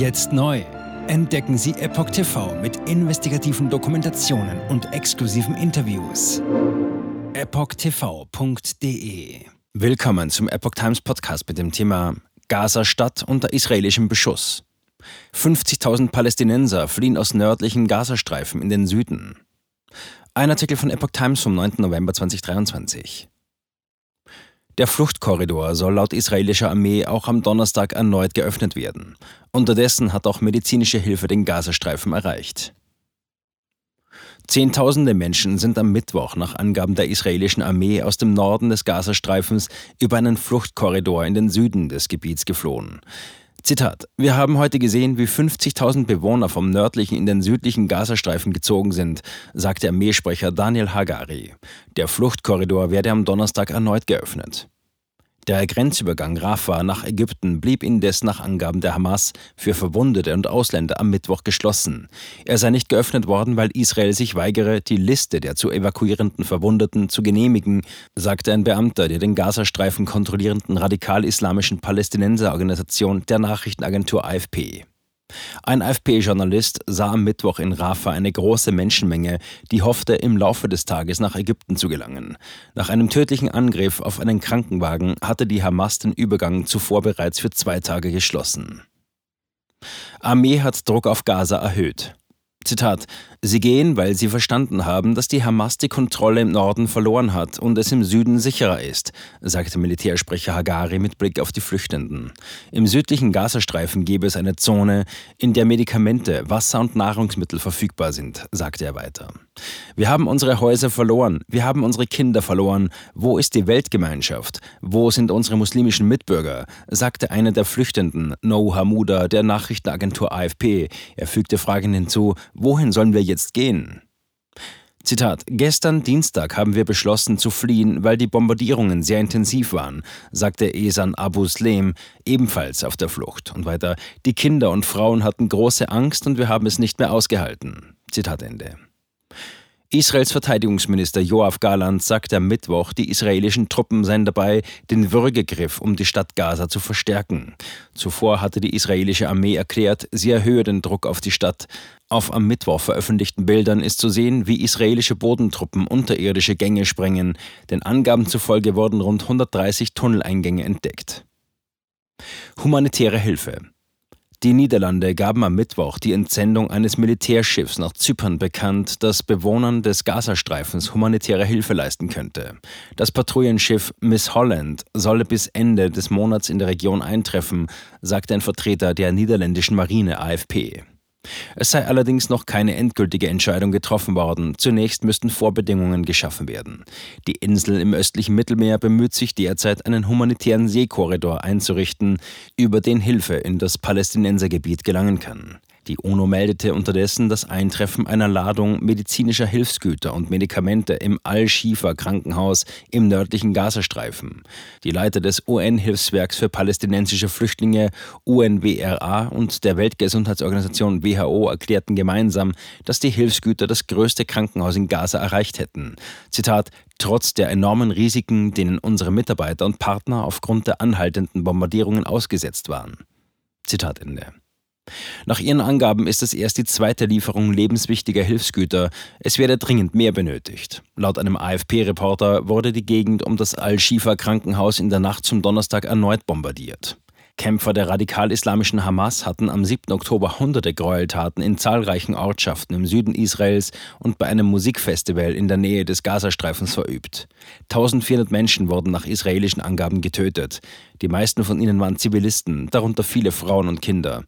Jetzt neu. Entdecken Sie Epoch TV mit investigativen Dokumentationen und exklusiven Interviews. EpochTV.de Willkommen zum Epoch Times Podcast mit dem Thema Gaza-Stadt unter israelischem Beschuss. 50.000 Palästinenser fliehen aus nördlichen Gazastreifen in den Süden. Ein Artikel von Epoch Times vom 9. November 2023. Der Fluchtkorridor soll laut israelischer Armee auch am Donnerstag erneut geöffnet werden. Unterdessen hat auch medizinische Hilfe den Gazastreifen erreicht. Zehntausende Menschen sind am Mittwoch nach Angaben der israelischen Armee aus dem Norden des Gazastreifens über einen Fluchtkorridor in den Süden des Gebiets geflohen. Zitat: Wir haben heute gesehen, wie 50.000 Bewohner vom nördlichen in den südlichen Gazastreifen gezogen sind, sagte Armeesprecher Daniel Hagari. Der Fluchtkorridor werde am Donnerstag erneut geöffnet. Der Grenzübergang Rafah nach Ägypten blieb indes nach Angaben der Hamas für Verwundete und Ausländer am Mittwoch geschlossen. Er sei nicht geöffnet worden, weil Israel sich weigere, die Liste der zu evakuierenden Verwundeten zu genehmigen, sagte ein Beamter der den Gazastreifen kontrollierenden radikal-islamischen Palästinenserorganisation der Nachrichtenagentur AFP. Ein AFP-Journalist sah am Mittwoch in Rafah eine große Menschenmenge, die hoffte, im Laufe des Tages nach Ägypten zu gelangen. Nach einem tödlichen Angriff auf einen Krankenwagen hatte die Hamas den Übergang zuvor bereits für zwei Tage geschlossen. Armee hat Druck auf Gaza erhöht. Zitat: Sie gehen, weil sie verstanden haben, dass die Hamas die Kontrolle im Norden verloren hat und es im Süden sicherer ist, sagte Militärsprecher Hagari mit Blick auf die Flüchtenden. Im südlichen Gazastreifen gäbe es eine Zone, in der Medikamente, Wasser und Nahrungsmittel verfügbar sind, sagte er weiter. Wir haben unsere Häuser verloren, wir haben unsere Kinder verloren. Wo ist die Weltgemeinschaft? Wo sind unsere muslimischen Mitbürger? sagte einer der Flüchtenden, No Hamuda, der Nachrichtenagentur AFP. Er fügte fragend hinzu, wohin sollen wir jetzt gehen? Zitat: Gestern Dienstag haben wir beschlossen zu fliehen, weil die Bombardierungen sehr intensiv waren, sagte Esan Abu Slem, ebenfalls auf der Flucht. Und weiter: Die Kinder und Frauen hatten große Angst und wir haben es nicht mehr ausgehalten. Zitat Ende. Israels Verteidigungsminister Joachim Garland sagte am Mittwoch, die israelischen Truppen seien dabei, den Würgegriff um die Stadt Gaza zu verstärken. Zuvor hatte die israelische Armee erklärt, sie erhöhe den Druck auf die Stadt. Auf am Mittwoch veröffentlichten Bildern ist zu sehen, wie israelische Bodentruppen unterirdische Gänge sprengen. Den Angaben zufolge wurden rund 130 Tunneleingänge entdeckt. Humanitäre Hilfe. Die Niederlande gaben am Mittwoch die Entsendung eines Militärschiffs nach Zypern bekannt, das Bewohnern des Gazastreifens humanitäre Hilfe leisten könnte. Das Patrouillenschiff Miss Holland solle bis Ende des Monats in der Region eintreffen, sagte ein Vertreter der niederländischen Marine AFP. Es sei allerdings noch keine endgültige Entscheidung getroffen worden. Zunächst müssten Vorbedingungen geschaffen werden. Die Insel im östlichen Mittelmeer bemüht sich derzeit, einen humanitären Seekorridor einzurichten, über den Hilfe in das Palästinensergebiet gelangen kann. Die UNO meldete unterdessen das Eintreffen einer Ladung medizinischer Hilfsgüter und Medikamente im Al-Shifa-Krankenhaus im nördlichen Gazastreifen. Die Leiter des UN-Hilfswerks für palästinensische Flüchtlinge UNWRA und der Weltgesundheitsorganisation WHO erklärten gemeinsam, dass die Hilfsgüter das größte Krankenhaus in Gaza erreicht hätten. Zitat Trotz der enormen Risiken, denen unsere Mitarbeiter und Partner aufgrund der anhaltenden Bombardierungen ausgesetzt waren. Zitat Ende. Nach ihren Angaben ist es erst die zweite Lieferung lebenswichtiger Hilfsgüter. Es werde dringend mehr benötigt. Laut einem AFP-Reporter wurde die Gegend um das Al-Shifa-Krankenhaus in der Nacht zum Donnerstag erneut bombardiert. Kämpfer der radikal-islamischen Hamas hatten am 7. Oktober hunderte Gräueltaten in zahlreichen Ortschaften im Süden Israels und bei einem Musikfestival in der Nähe des Gazastreifens verübt. 1400 Menschen wurden nach israelischen Angaben getötet. Die meisten von ihnen waren Zivilisten, darunter viele Frauen und Kinder.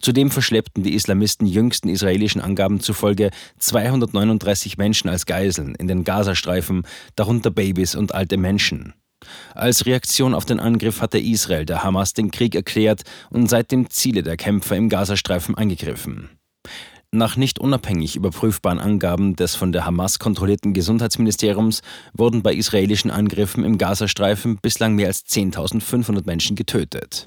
Zudem verschleppten die Islamisten jüngsten israelischen Angaben zufolge 239 Menschen als Geiseln in den Gazastreifen, darunter Babys und alte Menschen. Als Reaktion auf den Angriff hatte Israel der Hamas den Krieg erklärt und seitdem Ziele der Kämpfer im Gazastreifen angegriffen. Nach nicht unabhängig überprüfbaren Angaben des von der Hamas kontrollierten Gesundheitsministeriums wurden bei israelischen Angriffen im Gazastreifen bislang mehr als 10.500 Menschen getötet.